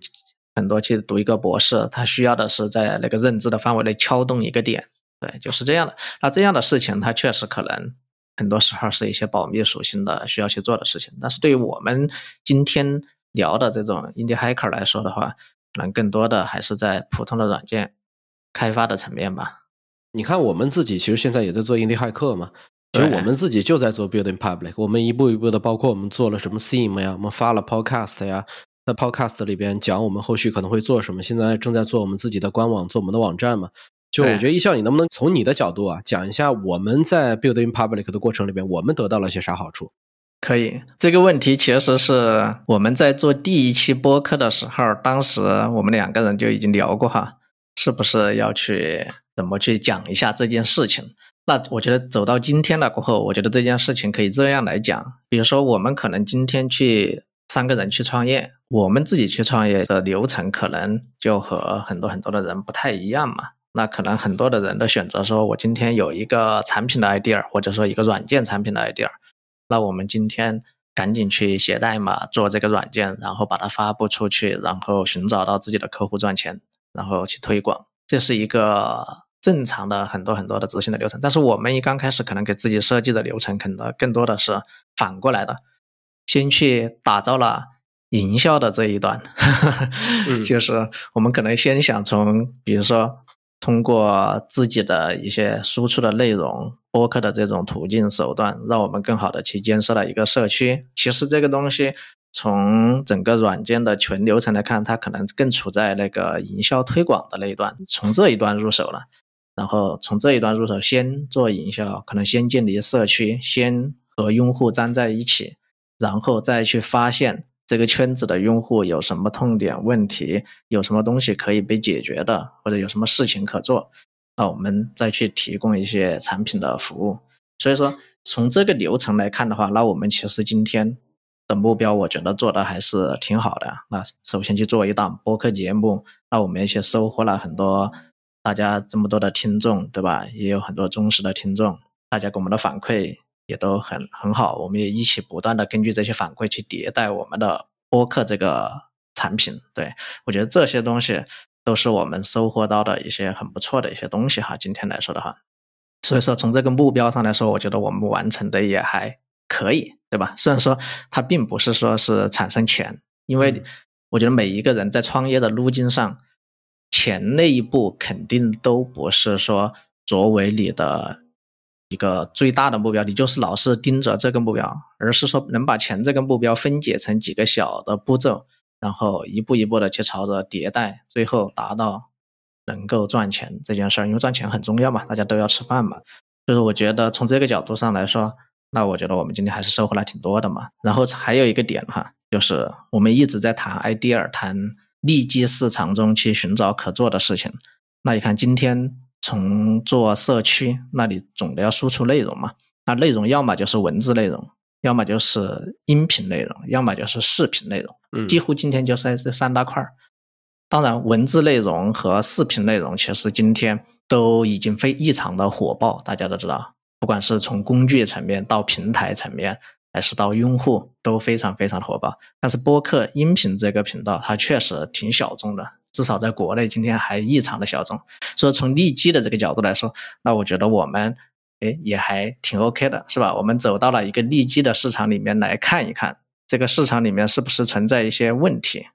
很多去读一个博士，他需要的是在那个认知的范围内敲动一个点，对，就是这样的。那这样的事情，它确实可能很多时候是一些保密属性的需要去做的事情。但是对于我们今天聊的这种 indie hacker 来说的话，可能更多的还是在普通的软件开发的层面吧。你看，我们自己其实现在也在做 indie hacker 嘛，其实我们自己就在做 building public，我们一步一步的，包括我们做了什么 theme 呀，我们发了 podcast 呀。在 Podcast 里边讲我们后续可能会做什么，现在正在做我们自己的官网，做我们的网站嘛。就我觉得，一笑，你能不能从你的角度啊，讲一下我们在 Building Public 的过程里边，我们得到了些啥好处？可以，这个问题其实是我们在做第一期播客的时候，当时我们两个人就已经聊过哈，是不是要去怎么去讲一下这件事情？那我觉得走到今天了过后，我觉得这件事情可以这样来讲，比如说我们可能今天去。三个人去创业，我们自己去创业的流程可能就和很多很多的人不太一样嘛。那可能很多的人的选择说，我今天有一个产品的 idea，或者说一个软件产品的 idea，那我们今天赶紧去写代码做这个软件，然后把它发布出去，然后寻找到自己的客户赚钱，然后去推广，这是一个正常的很多很多的执行的流程。但是我们一刚开始可能给自己设计的流程，可能更多的是反过来的。先去打造了营销的这一端，(laughs) 就是我们可能先想从，比如说通过自己的一些输出的内容、播客的这种途径手段，让我们更好的去建设了一个社区。其实这个东西从整个软件的全流程来看，它可能更处在那个营销推广的那一段，从这一段入手了。然后从这一段入手，先做营销，可能先建立社区，先和用户粘在一起，然后再去发现这个圈子的用户有什么痛点问题，有什么东西可以被解决的，或者有什么事情可做，那我们再去提供一些产品的服务。所以说，从这个流程来看的话，那我们其实今天的目标，我觉得做的还是挺好的。那首先去做一档播客节目，那我们一起收获了很多大家这么多的听众，对吧？也有很多忠实的听众，大家给我们的反馈也都很很好。我们也一起不断的根据这些反馈去迭代我们的播客这个产品。对我觉得这些东西都是我们收获到的一些很不错的一些东西哈。今天来说的话。所以说，从这个目标上来说，我觉得我们完成的也还可以，对吧？虽然说它并不是说是产生钱，因为我觉得每一个人在创业的路径上，钱那一步肯定都不是说作为你的一个最大的目标，你就是老是盯着这个目标，而是说能把钱这个目标分解成几个小的步骤，然后一步一步的去朝着迭代，最后达到。能够赚钱这件事儿，因为赚钱很重要嘛，大家都要吃饭嘛。就是我觉得从这个角度上来说，那我觉得我们今天还是收获了挺多的嘛。然后还有一个点哈，就是我们一直在谈 idea，谈利基市场中去寻找可做的事情。那你看今天从做社区，那里总的要输出内容嘛。那内容要么就是文字内容，要么就是音频内容，要么就是视频内容。嗯，几乎今天就是这三大块儿。当然，文字内容和视频内容其实今天都已经非异常的火爆，大家都知道，不管是从工具层面到平台层面，还是到用户，都非常非常的火爆。但是播客音频这个频道，它确实挺小众的，至少在国内今天还异常的小众。所以从利基的这个角度来说，那我觉得我们，哎，也还挺 OK 的，是吧？我们走到了一个利基的市场里面来看一看，这个市场里面是不是存在一些问题。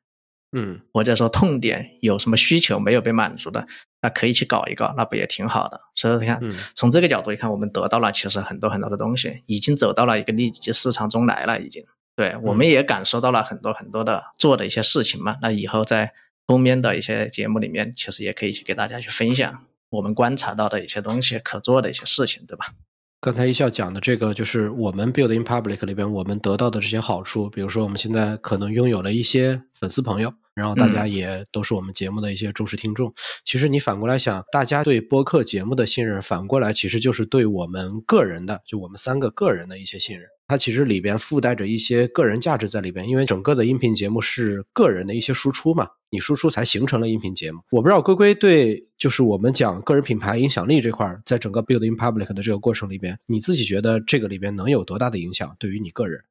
嗯，或者说痛点有什么需求没有被满足的，那可以去搞一搞，那不也挺好的？所以你看，从这个角度一看，我们得到了其实很多很多的东西，已经走到了一个利基市场中来了，已经。对，我们也感受到了很多很多的做的一些事情嘛。那以后在后面的一些节目里面，其实也可以去给大家去分享我们观察到的一些东西，可做的一些事情，对吧？刚才一笑讲的这个，就是我们 build in public 里边我们得到的这些好处，比如说我们现在可能拥有了一些粉丝朋友。然后大家也都是我们节目的一些忠实听众。其实你反过来想，大家对播客节目的信任，反过来其实就是对我们个人的，就我们三个个人的一些信任。它其实里边附带着一些个人价值在里边，因为整个的音频节目是个人的一些输出嘛，你输出才形成了音频节目。我不知道龟龟对就是我们讲个人品牌影响力这块，在整个 build in public 的这个过程里边，你自己觉得这个里边能有多大的影响？对于你个人？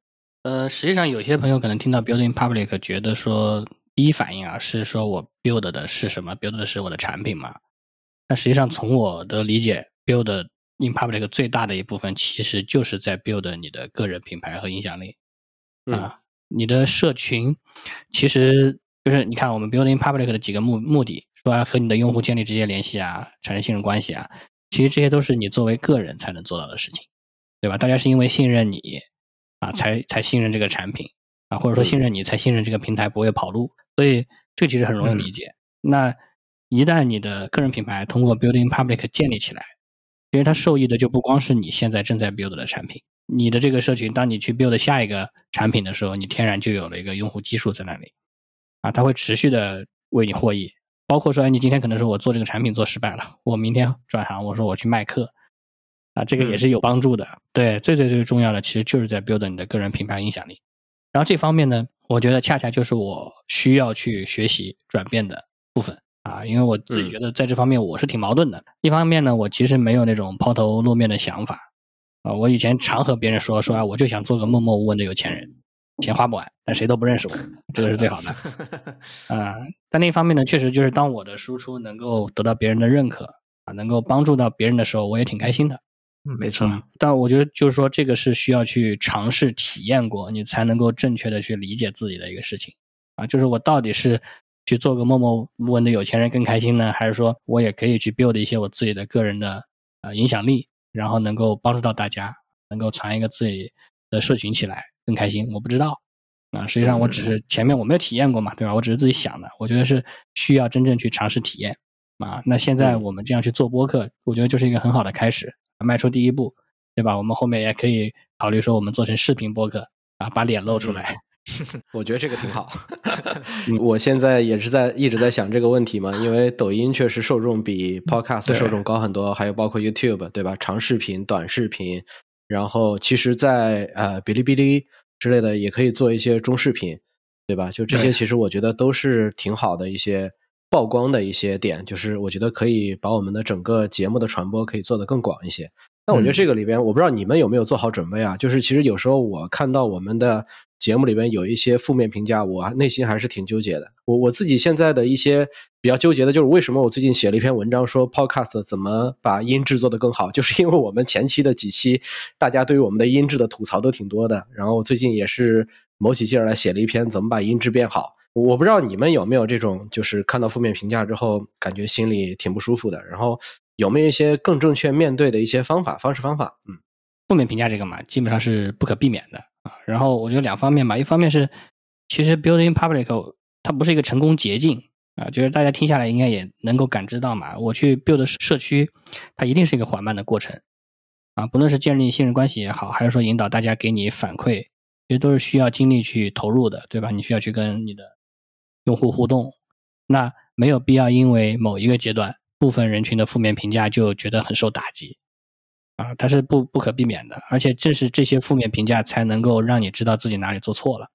呃，实际上有些朋友可能听到 build in public 觉得说。第一反应啊，是说我 build 的是什么？build 的是我的产品嘛？但实际上，从我的理解，build in public 最大的一部分，其实就是在 build 你的个人品牌和影响力。啊，你的社群，其实就是你看我们 build in public 的几个目目的，说和你的用户建立直接联系啊，产生信任关系啊，其实这些都是你作为个人才能做到的事情，对吧？大家是因为信任你啊，才才信任这个产品。啊，或者说信任你才信任这个平台不会跑路，所以这其实很容易理解。那一旦你的个人品牌通过 building public 建立起来，其实它受益的就不光是你现在正在 build 的产品，你的这个社群，当你去 build 下一个产品的时候，你天然就有了一个用户基数在那里，啊，它会持续的为你获益。包括说，哎你今天可能说我做这个产品做失败了，我明天转行，我说我去卖课，啊，这个也是有帮助的。对，最最最重要的其实就是在 build 你的个人品牌影响力。然后这方面呢，我觉得恰恰就是我需要去学习转变的部分啊，因为我自己觉得在这方面我是挺矛盾的。一方面呢，我其实没有那种抛头露面的想法啊，我以前常和别人说说啊，我就想做个默默无闻的有钱人，钱花不完，但谁都不认识我，这个是最好的 (laughs) 啊。但另一方面呢，确实就是当我的输出能够得到别人的认可啊，能够帮助到别人的时候，我也挺开心的。嗯，没错。但我觉得就是说，这个是需要去尝试体验过，你才能够正确的去理解自己的一个事情啊。就是我到底是去做个默默无闻的有钱人更开心呢，还是说我也可以去 build 一些我自己的个人的呃影响力，然后能够帮助到大家，能够传一个自己的社群起来更开心？我不知道啊。实际上我只是前面我没有体验过嘛，对吧？我只是自己想的。我觉得是需要真正去尝试体验啊。那现在嗯我们这样去做播客，我觉得就是一个很好的开始，迈出第一步，对吧？我们后面也可以考虑说，我们做成视频播客啊，把脸露出来。(laughs) 我觉得这个挺好。(laughs) 我现在也是在一直在想这个问题嘛，因为抖音确实受众比 Podcast 受众高很多，还有包括 YouTube 对吧？长视频、短视频，然后其实在，呃哔哩哔哩之类的也可以做一些中视频，对吧？就这些，其实我觉得都是挺好的一些曝光的一些点，就是我觉得可以把我们的整个节目的传播可以做得更广一些。那我觉得这个里边，我不知道你们有没有做好准备啊？就是其实有时候我看到我们的节目里边有一些负面评价，我内心还是挺纠结的。我我自己现在的一些比较纠结的就是，为什么我最近写了一篇文章说 Podcast 怎么把音质做得更好，就是因为我们前期的几期大家对于我们的音质的吐槽都挺多的，然后我最近也是卯起劲儿来写了一篇怎么把音质变好。我不知道你们有没有这种，就是看到负面评价之后，感觉心里挺不舒服的，然后。有没有一些更正确面对的一些方法、方式、方法？嗯，负面评价这个嘛，基本上是不可避免的啊。然后我觉得两方面吧，一方面是其实 building public 它不是一个成功捷径啊，就是大家听下来应该也能够感知到嘛。我去 build 社区，它一定是一个缓慢的过程啊，不论是建立信任关系也好，还是说引导大家给你反馈，其实都是需要精力去投入的，对吧？你需要去跟你的用户互动，那没有必要因为某一个阶段。部分人群的负面评价就觉得很受打击，啊，它是不不可避免的，而且正是这些负面评价才能够让你知道自己哪里做错了。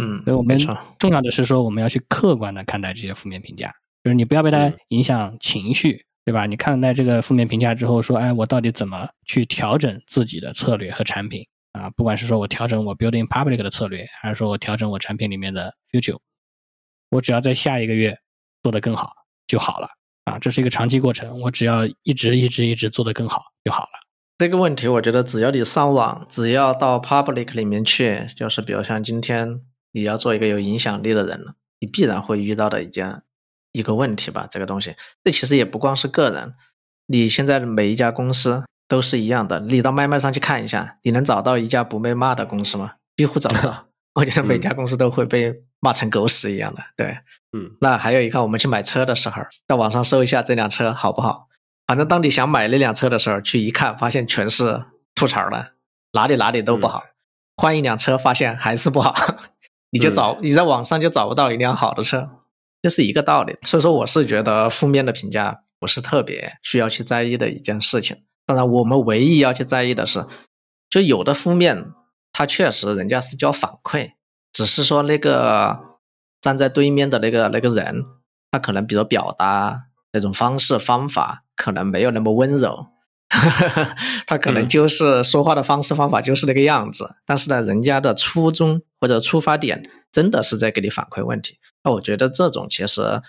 嗯，所以我们没错重要的是说，我们要去客观的看待这些负面评价，就是你不要被它影响情绪，对吧？你看待这个负面评价之后，说，哎，我到底怎么去调整自己的策略和产品啊？不管是说我调整我 building public 的策略，还是说我调整我产品里面的 future，我只要在下一个月做得更好就好了。啊，这是一个长期过程，我只要一直一直一直做得更好就好了。这个问题，我觉得只要你上网，只要到 public 里面去，就是比如像今天你要做一个有影响力的人了，你必然会遇到的一件一个问题吧。这个东西，这其实也不光是个人，你现在每一家公司都是一样的。你到麦麦上去看一下，你能找到一家不被骂的公司吗？几乎找不到。(laughs) 我觉得每家公司都会被骂成狗屎一样的。对，嗯，那还有一个，我们去买车的时候，在网上搜一下这辆车好不好。反正当你想买那辆车的时候，去一看，发现全是吐槽的，哪里哪里都不好。换一辆车，发现还是不好，(laughs) 你就找你在网上就找不到一辆好的车，这是一个道理。所以说，我是觉得负面的评价不是特别需要去在意的一件事情。当然，我们唯一要去在意的是，就有的负面，它确实人家是叫反馈，只是说那个站在对面的那个那个人，他可能比如表达那种方式方法。可能没有那么温柔，(laughs) 他可能就是说话的方式方法就是那个样子，但是呢，人家的初衷或者出发点真的是在给你反馈问题。那我觉得这种其实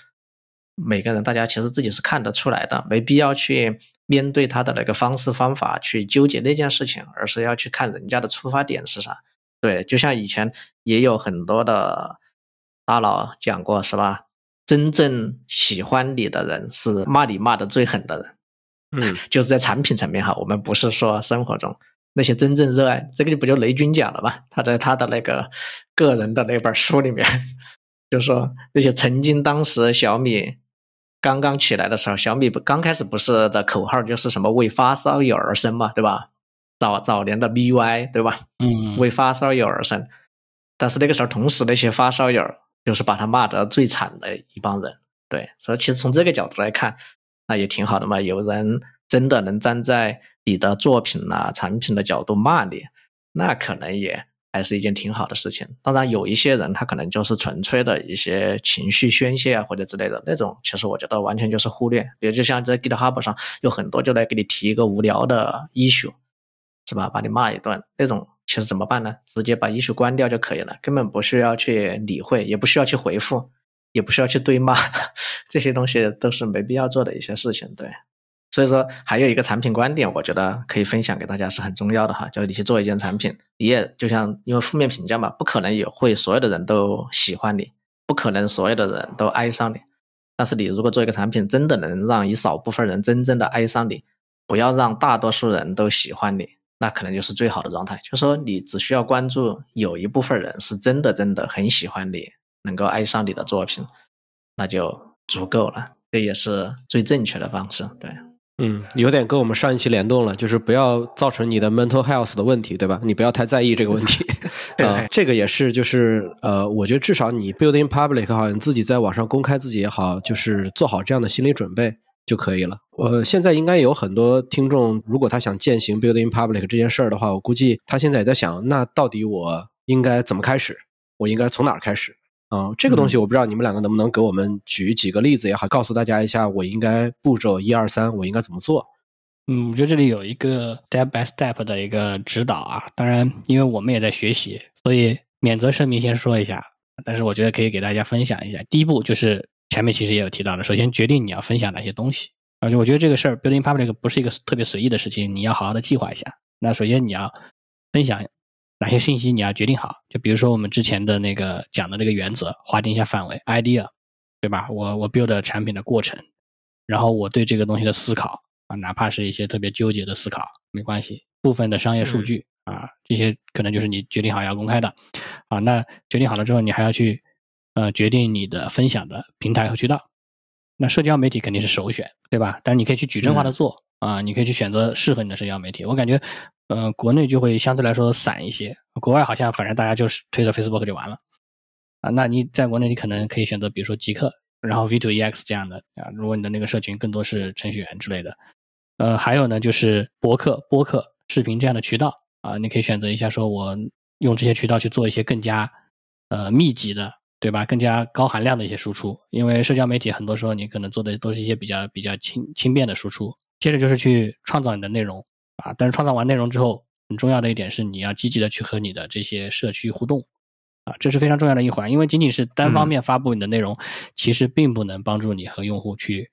每个人大家其实自己是看得出来的，没必要去面对他的那个方式方法去纠结那件事情，而是要去看人家的出发点是啥。对，就像以前也有很多的大佬讲过，是吧？真正喜欢你的人是骂你骂的最狠的人，嗯，(laughs) 就是在产品层面哈，我们不是说生活中那些真正热爱这个，就不就雷军讲了吧？他在他的那个个人的那本书里面，就说那些曾经当时小米刚刚起来的时候，小米不刚开始不是的口号就是什么为发烧友而生嘛，对吧？早早年的 MIUI 对吧？嗯，为发烧友而生，但是那个时候同时那些发烧友。就是把他骂得最惨的一帮人，对，所以其实从这个角度来看，那也挺好的嘛。有人真的能站在你的作品啊、产品的角度骂你，那可能也还是一件挺好的事情。当然，有一些人他可能就是纯粹的一些情绪宣泄啊或者之类的那种，其实我觉得完全就是忽略。比如就像在 GitHub 上有很多就来给你提一个无聊的 issue，是吧？把你骂一顿那种。其实怎么办呢？直接把艺术关掉就可以了，根本不需要去理会，也不需要去回复，也不需要去对骂，(laughs) 这些东西都是没必要做的一些事情。对，所以说还有一个产品观点，我觉得可以分享给大家是很重要的哈。就是你去做一件产品，你也就像因为负面评价嘛，不可能也会所有的人都喜欢你，不可能所有的人都爱上你。但是你如果做一个产品，真的能让一少部分人真正的爱上你，不要让大多数人都喜欢你。那可能就是最好的状态，就说你只需要关注有一部分人是真的真的很喜欢你，能够爱上你的作品，那就足够了。这也是最正确的方式。对，嗯，有点跟我们上一期联动了，就是不要造成你的 mental health 的问题，对吧？你不要太在意这个问题。(laughs) 对，这个也是，就是呃，我觉得至少你 building public 好，你自己在网上公开自己也好，就是做好这样的心理准备就可以了。呃，现在应该有很多听众，如果他想践行 building public 这件事儿的话，我估计他现在也在想，那到底我应该怎么开始？我应该从哪儿开始？啊，这个东西我不知道你们两个能不能给我们举几个例子也好，告诉大家一下，我应该步骤一二三，我应该怎么做？嗯，我觉得这里有一个 step by step 的一个指导啊。当然，因为我们也在学习，所以免责声明先说一下。但是我觉得可以给大家分享一下。第一步就是前面其实也有提到的，首先决定你要分享哪些东西。而且我觉得这个事儿 building public 不是一个特别随意的事情，你要好好的计划一下。那首先你要分享。哪些信息你要决定好？就比如说我们之前的那个讲的那个原则，划定一下范围，idea，对吧？我我 build 产品的过程，然后我对这个东西的思考啊，哪怕是一些特别纠结的思考，没关系。部分的商业数据啊，这些可能就是你决定好要公开的啊。那决定好了之后，你还要去呃决定你的分享的平台和渠道。那社交媒体肯定是首选，对吧？但是你可以去矩阵化的做啊，你可以去选择适合你的社交媒体。我感觉。呃，国内就会相对来说散一些，国外好像反正大家就是推着 Facebook 就完了啊。那你在国内，你可能可以选择，比如说极客，然后 V2EX 这样的啊。如果你的那个社群更多是程序员之类的，呃，还有呢就是博客、播客、视频这样的渠道啊，你可以选择一下，说我用这些渠道去做一些更加呃密集的，对吧？更加高含量的一些输出，因为社交媒体很多时候你可能做的都是一些比较比较轻轻便的输出。接着就是去创造你的内容。啊，但是创造完内容之后，很重要的一点是你要积极的去和你的这些社区互动，啊，这是非常重要的一环。因为仅仅是单方面发布你的内容，其实并不能帮助你和用户去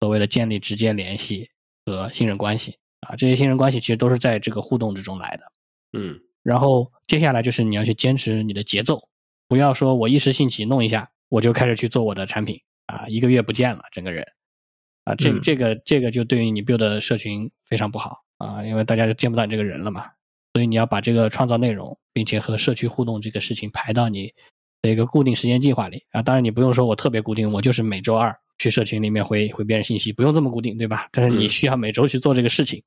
所谓的建立直接联系和信任关系。啊，这些信任关系其实都是在这个互动之中来的。嗯，然后接下来就是你要去坚持你的节奏，不要说我一时兴起弄一下，我就开始去做我的产品，啊，一个月不见了整个人，啊，这这个这个就对于你 build 的社群非常不好。啊，因为大家就见不到你这个人了嘛，所以你要把这个创造内容，并且和社区互动这个事情排到你的一个固定时间计划里啊。当然，你不用说我特别固定，我就是每周二去社群里面回回别人信息，不用这么固定，对吧？但是你需要每周去做这个事情。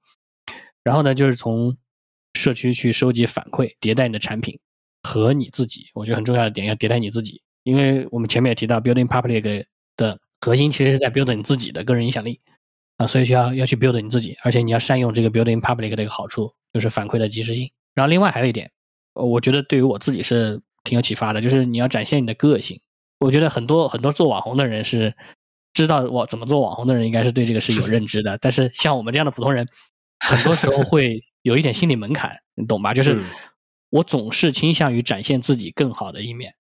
然后呢，就是从社区去收集反馈，迭代你的产品和你自己。我觉得很重要的点要迭代你自己，因为我们前面也提到，building public 的核心其实是在 build 你自己的个人影响力。啊，所以需要要去 build 你自己，而且你要善用这个 building public 的一个好处，就是反馈的及时性。然后另外还有一点，我觉得对于我自己是挺有启发的，就是你要展现你的个性。我觉得很多很多做网红的人是知道我怎么做网红的人，应该是对这个是有认知的。但是像我们这样的普通人，很多时候会有一点心理门槛，你懂吧？就是我总是倾向于展现自己更好的一面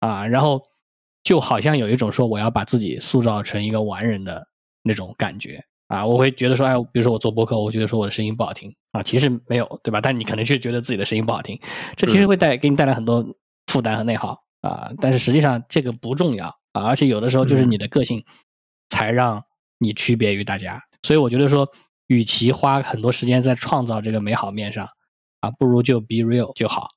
啊，然后就好像有一种说我要把自己塑造成一个完人的那种感觉。啊，我会觉得说，哎，比如说我做播客，我觉得说我的声音不好听啊，其实没有，对吧？但你可能却觉得自己的声音不好听，这其实会带给你带来很多负担和内耗啊。但是实际上这个不重要啊，而且有的时候就是你的个性才让你区别于大家。所以我觉得说，与其花很多时间在创造这个美好面上啊，不如就 be real 就好。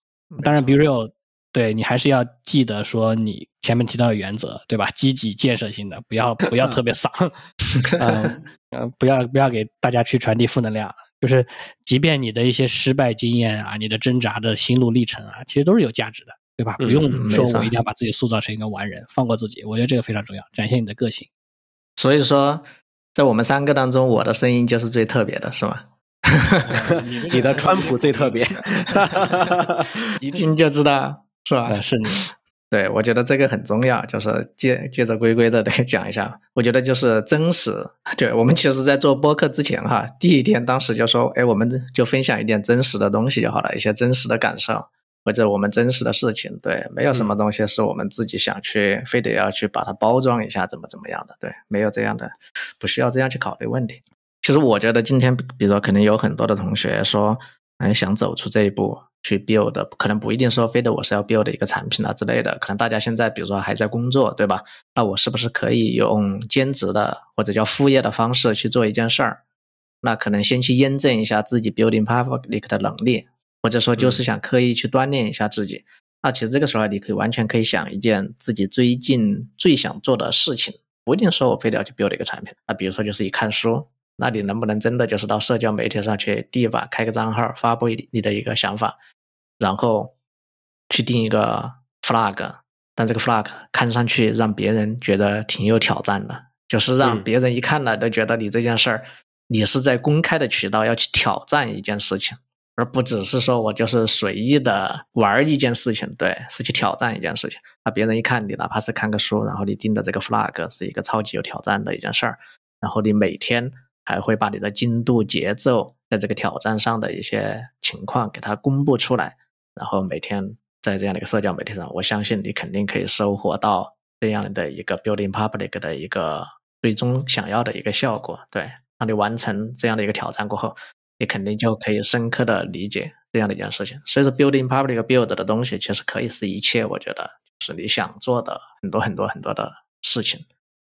当然，be real。对你还是要记得说你前面提到的原则，对吧？积极建设性的，不要不要特别丧，(laughs) 嗯嗯，不要不要给大家去传递负能量。就是即便你的一些失败经验啊，你的挣扎的心路历程啊，其实都是有价值的，对吧？不用说我一定要把自己塑造成一个完人，放过自己，我觉得这个非常重要，展现你的个性。所以说，在我们三个当中，我的声音就是最特别的，是吗？(laughs) 你的川普最特别，(laughs) 一听就知道。是吧？是你，对我觉得这个很重要，就是接接着龟龟的讲一下。我觉得就是真实。对我们其实，在做播客之前哈，(laughs) 第一天当时就说，哎，我们就分享一点真实的东西就好了，一些真实的感受或者我们真实的事情。对，没有什么东西是我们自己想去，非得要去把它包装一下，怎么怎么样的。对，没有这样的，不需要这样去考虑问题。其实我觉得今天，比如说，可能有很多的同学说，哎，想走出这一步。去 build 可能不一定说非得我是要 build 一个产品啊之类的，可能大家现在比如说还在工作，对吧？那我是不是可以用兼职的或者叫副业的方式去做一件事儿？那可能先去验证一下自己 building public 的能力，或者说就是想刻意去锻炼一下自己。那其实这个时候你可以完全可以想一件自己最近最想做的事情不一定说我非得要去 build 一个产品。那比如说就是一看书，那你能不能真的就是到社交媒体上去第一把开个账号，发布你的一个想法，然后去定一个 flag，但这个 flag 看上去让别人觉得挺有挑战的，就是让别人一看了都觉得你这件事儿，你是在公开的渠道要去挑战一件事情。而不只是说我就是随意的玩一件事情，对，是去挑战一件事情。那别人一看你，哪怕是看个书，然后你定的这个 flag 是一个超级有挑战的一件事儿，然后你每天还会把你的进度、节奏，在这个挑战上的一些情况给它公布出来，然后每天在这样的一个社交媒体上，我相信你肯定可以收获到这样的一个 building public 的一个最终想要的一个效果。对，当你完成这样的一个挑战过后。你肯定就可以深刻的理解这样的一件事情。所以说，building public build 的东西其实可以是一切，我觉得是你想做的很多很多很多的事情。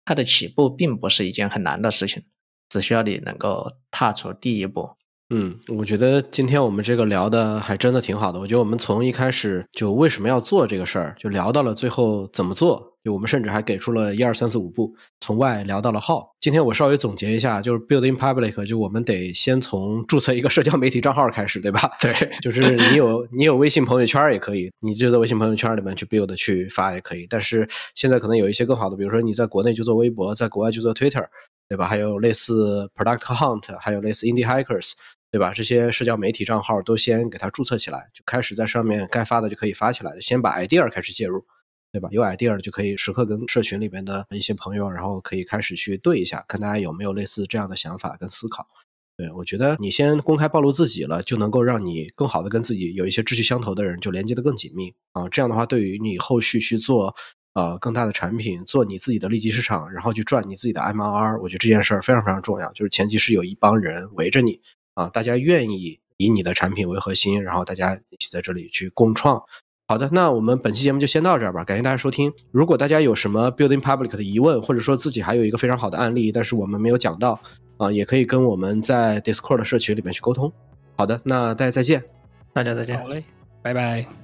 它的起步并不是一件很难的事情，只需要你能够踏出第一步。嗯，我觉得今天我们这个聊的还真的挺好的。我觉得我们从一开始就为什么要做这个事儿，就聊到了最后怎么做。就我们甚至还给出了一二三四五步，从外聊到了号。今天我稍微总结一下，就是 building public，就我们得先从注册一个社交媒体账号开始，对吧？对，(laughs) 就是你有你有微信朋友圈也可以，你就在微信朋友圈里面去 build 去发也可以。但是现在可能有一些更好的，比如说你在国内就做微博，在国外就做 Twitter，对吧？还有类似 Product Hunt，还有类似 Indie Hackers。对吧？这些社交媒体账号都先给它注册起来，就开始在上面该发的就可以发起来，先把 idea 开始介入，对吧？有 idea 就可以时刻跟社群里面的一些朋友，然后可以开始去对一下，看大家有没有类似这样的想法跟思考。对我觉得你先公开暴露自己了，就能够让你更好的跟自己有一些志趣相投的人就连接的更紧密啊。这样的话，对于你后续去做呃更大的产品，做你自己的利基市场，然后去赚你自己的 MRR，我觉得这件事儿非常非常重要。就是前提是有一帮人围着你。啊，大家愿意以你的产品为核心，然后大家一起在这里去共创。好的，那我们本期节目就先到这儿吧，感谢大家收听。如果大家有什么 building public 的疑问，或者说自己还有一个非常好的案例，但是我们没有讲到啊，也可以跟我们在 Discord 的社群里面去沟通。好的，那大家再见，大家再见，好嘞，拜拜。